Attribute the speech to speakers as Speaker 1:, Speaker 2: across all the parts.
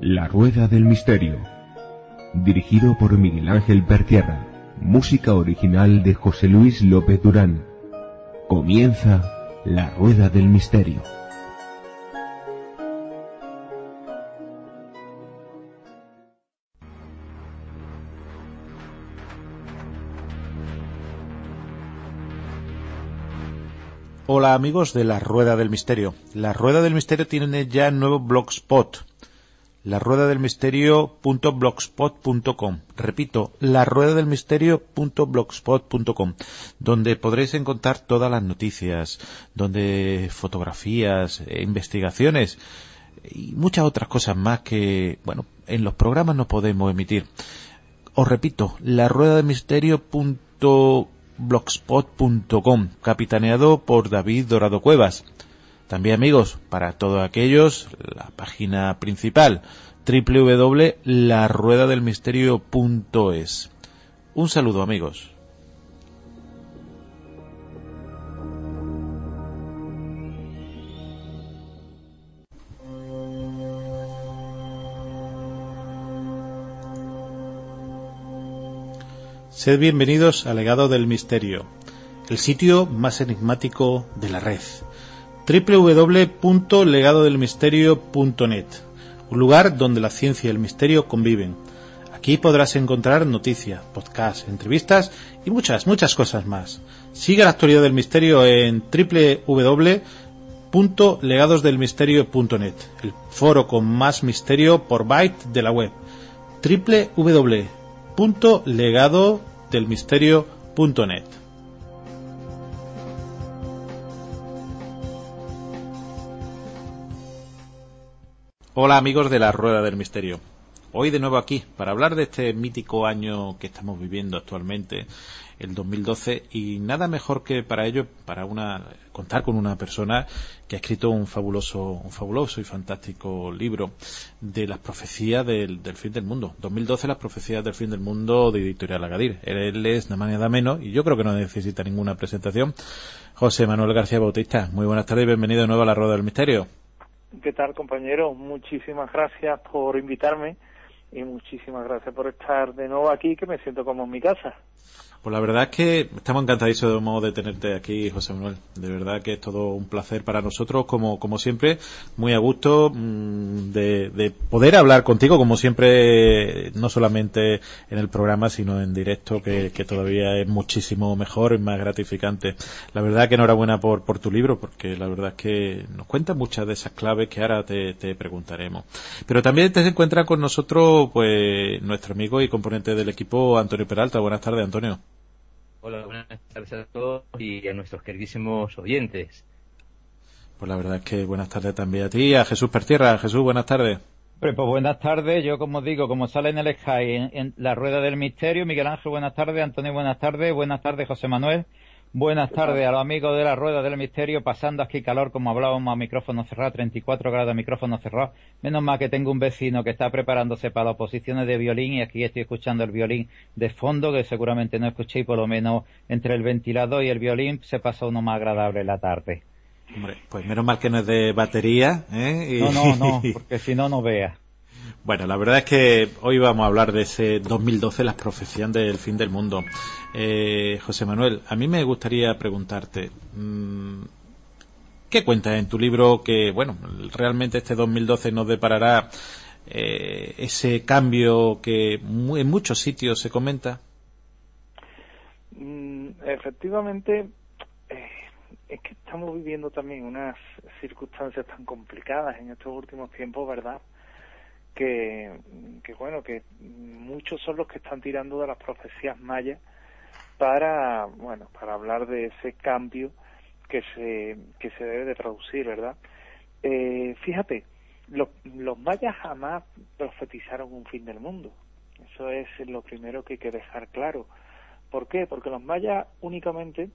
Speaker 1: La Rueda del Misterio. Dirigido por Miguel Ángel Pertierra. Música original de José Luis López Durán. Comienza La Rueda del Misterio.
Speaker 2: Hola amigos de la Rueda del Misterio. La Rueda del Misterio tiene ya nuevo blogspot. La rueda del misterio.blogspot.com. Repito, la rueda del misterio.blogspot.com, donde podréis encontrar todas las noticias, donde fotografías, e investigaciones y muchas otras cosas más que, bueno, en los programas no podemos emitir. Os repito, la rueda del misterio.blogspot.com, capitaneado por David Dorado Cuevas. También amigos, para todos aquellos, la página principal www.laruedadelmisterio.es. Un saludo amigos. Sed bienvenidos al Legado del Misterio, el sitio más enigmático de la red www.legadodelmisterio.net, un lugar donde la ciencia y el misterio conviven. Aquí podrás encontrar noticias, podcasts, entrevistas y muchas, muchas cosas más. Sigue la actualidad del misterio en www.legadosdelmisterio.net, el foro con más misterio por byte de la web. www.legadodelmisterio.net. Hola amigos de la Rueda del Misterio. Hoy de nuevo aquí para hablar de este mítico año que estamos viviendo actualmente, el 2012, y nada mejor que para ello, para una, contar con una persona que ha escrito un fabuloso, un fabuloso y fantástico libro de las profecías del, fin del mundo. 2012, las profecías del fin del mundo de Editorial Agadir. Él es nada más nada menos, y yo creo que no necesita ninguna presentación, José Manuel García Bautista. Muy buenas tardes y bienvenido de nuevo a la Rueda del Misterio.
Speaker 3: ¿Qué tal, compañero? Muchísimas gracias por invitarme y muchísimas gracias por estar de nuevo aquí, que me siento como en mi casa.
Speaker 2: Pues la verdad es que estamos encantadísimos de tenerte aquí, José Manuel. De verdad que es todo un placer para nosotros, como, como siempre, muy a gusto mm, de, poder hablar contigo, como siempre, no solamente en el programa, sino en directo, que, todavía es muchísimo mejor y más gratificante. La verdad que enhorabuena por, por tu libro, porque la verdad es que nos cuenta muchas de esas claves que ahora te, te preguntaremos. Pero también te encuentra con nosotros, pues, nuestro amigo y componente del equipo, Antonio Peralta. Buenas tardes, Antonio.
Speaker 4: Hola, buenas tardes a todos y a nuestros queridísimos oyentes.
Speaker 2: Pues la verdad es que buenas tardes también a ti y a Jesús Pertierra. Jesús, buenas tardes.
Speaker 5: Pues, pues buenas tardes, yo como digo, como sale en el Sky en, la rueda del misterio, Miguel Ángel, buenas tardes, Antonio, buenas tardes, buenas tardes, José Manuel, Buenas tardes a los amigos de la Rueda del Misterio, pasando aquí calor, como hablábamos, a micrófono cerrado, 34 grados de micrófono cerrado. Menos mal que tengo un vecino que está preparándose para las oposiciones de violín y aquí estoy escuchando el violín de fondo, que seguramente no escuché, por lo menos entre el ventilador y el violín se pasa uno más agradable la tarde.
Speaker 2: Hombre, pues menos mal que no es de batería, ¿eh?
Speaker 5: No, no, no, porque si no, no vea.
Speaker 2: Bueno, la verdad es que hoy vamos a hablar de ese 2012, las profecías del fin del mundo. Eh, José Manuel, a mí me gustaría preguntarte, mm, ¿qué cuentas en tu libro que, bueno, realmente este 2012 nos deparará eh, ese cambio que en muchos sitios se comenta?
Speaker 3: Mm, efectivamente, eh, es que estamos viviendo también unas circunstancias tan complicadas en estos últimos tiempos, ¿verdad? Que, bueno, que muchos son los que están tirando de las profecías mayas para, bueno, para hablar de ese cambio que se, que se debe de traducir, ¿verdad? Eh, fíjate, los, los mayas jamás profetizaron un fin del mundo. Eso es lo primero que hay que dejar claro. ¿Por qué? Porque los mayas únicamente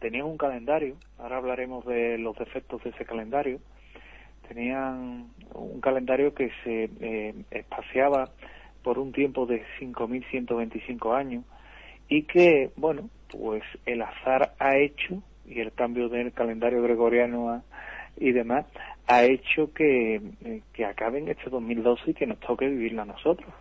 Speaker 3: tenían un calendario, ahora hablaremos de los defectos de ese calendario, tenían un calendario que se eh, espaciaba por un tiempo de 5.125 años y que, bueno, pues el azar ha hecho, y el cambio del calendario gregoriano y demás, ha hecho que, eh, que acabe en este 2012 y que nos toque vivirlo a nosotros.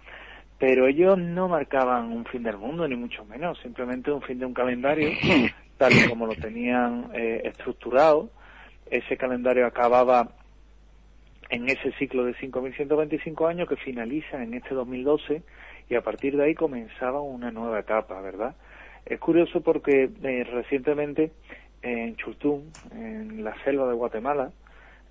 Speaker 3: Pero ellos no marcaban un fin del mundo, ni mucho menos, simplemente un fin de un calendario, tal y como lo tenían eh, estructurado. Ese calendario acababa en ese ciclo de 5.125 años que finaliza en este 2012 y a partir de ahí comenzaba una nueva etapa, ¿verdad? Es curioso porque eh, recientemente en Chultún, en la selva de Guatemala,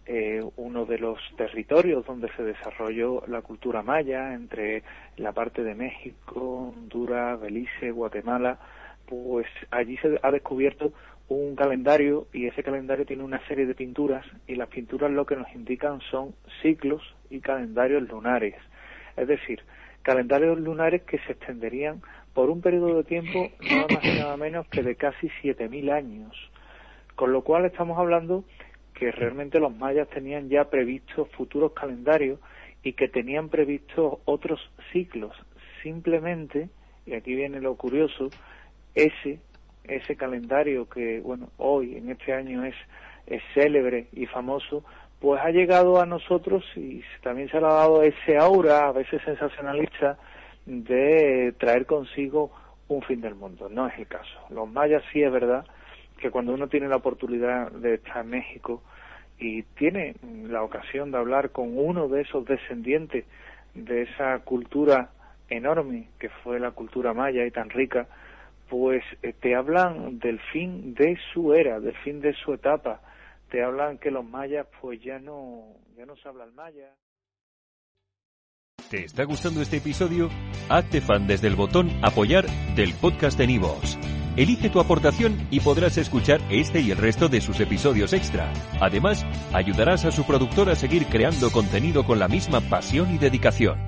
Speaker 3: eh, uno de los territorios donde se desarrolló la cultura maya, entre la parte de México, Honduras, Belice, Guatemala, pues allí se ha descubierto un calendario y ese calendario tiene una serie de pinturas y las pinturas lo que nos indican son ciclos y calendarios lunares. Es decir, calendarios lunares que se extenderían por un periodo de tiempo nada más y nada menos que de casi 7.000 años. Con lo cual estamos hablando que realmente los mayas tenían ya previstos futuros calendarios y que tenían previstos otros ciclos. Simplemente, y aquí viene lo curioso, ese ese calendario que, bueno, hoy, en este año es, es célebre y famoso, pues ha llegado a nosotros y también se le ha dado ese aura, a veces sensacionalista, de traer consigo un fin del mundo. No es el caso. Los mayas sí es verdad que cuando uno tiene la oportunidad de estar en México y tiene la ocasión de hablar con uno de esos descendientes de esa cultura enorme que fue la cultura maya y tan rica, pues eh, te hablan del fin de su era, del fin de su etapa. Te hablan que los mayas pues ya no, ya no se habla el maya.
Speaker 6: ¿Te está gustando este episodio? Hazte fan desde el botón apoyar del podcast de Nivos. Elige tu aportación y podrás escuchar este y el resto de sus episodios extra. Además, ayudarás a su productor a seguir creando contenido con la misma pasión y dedicación.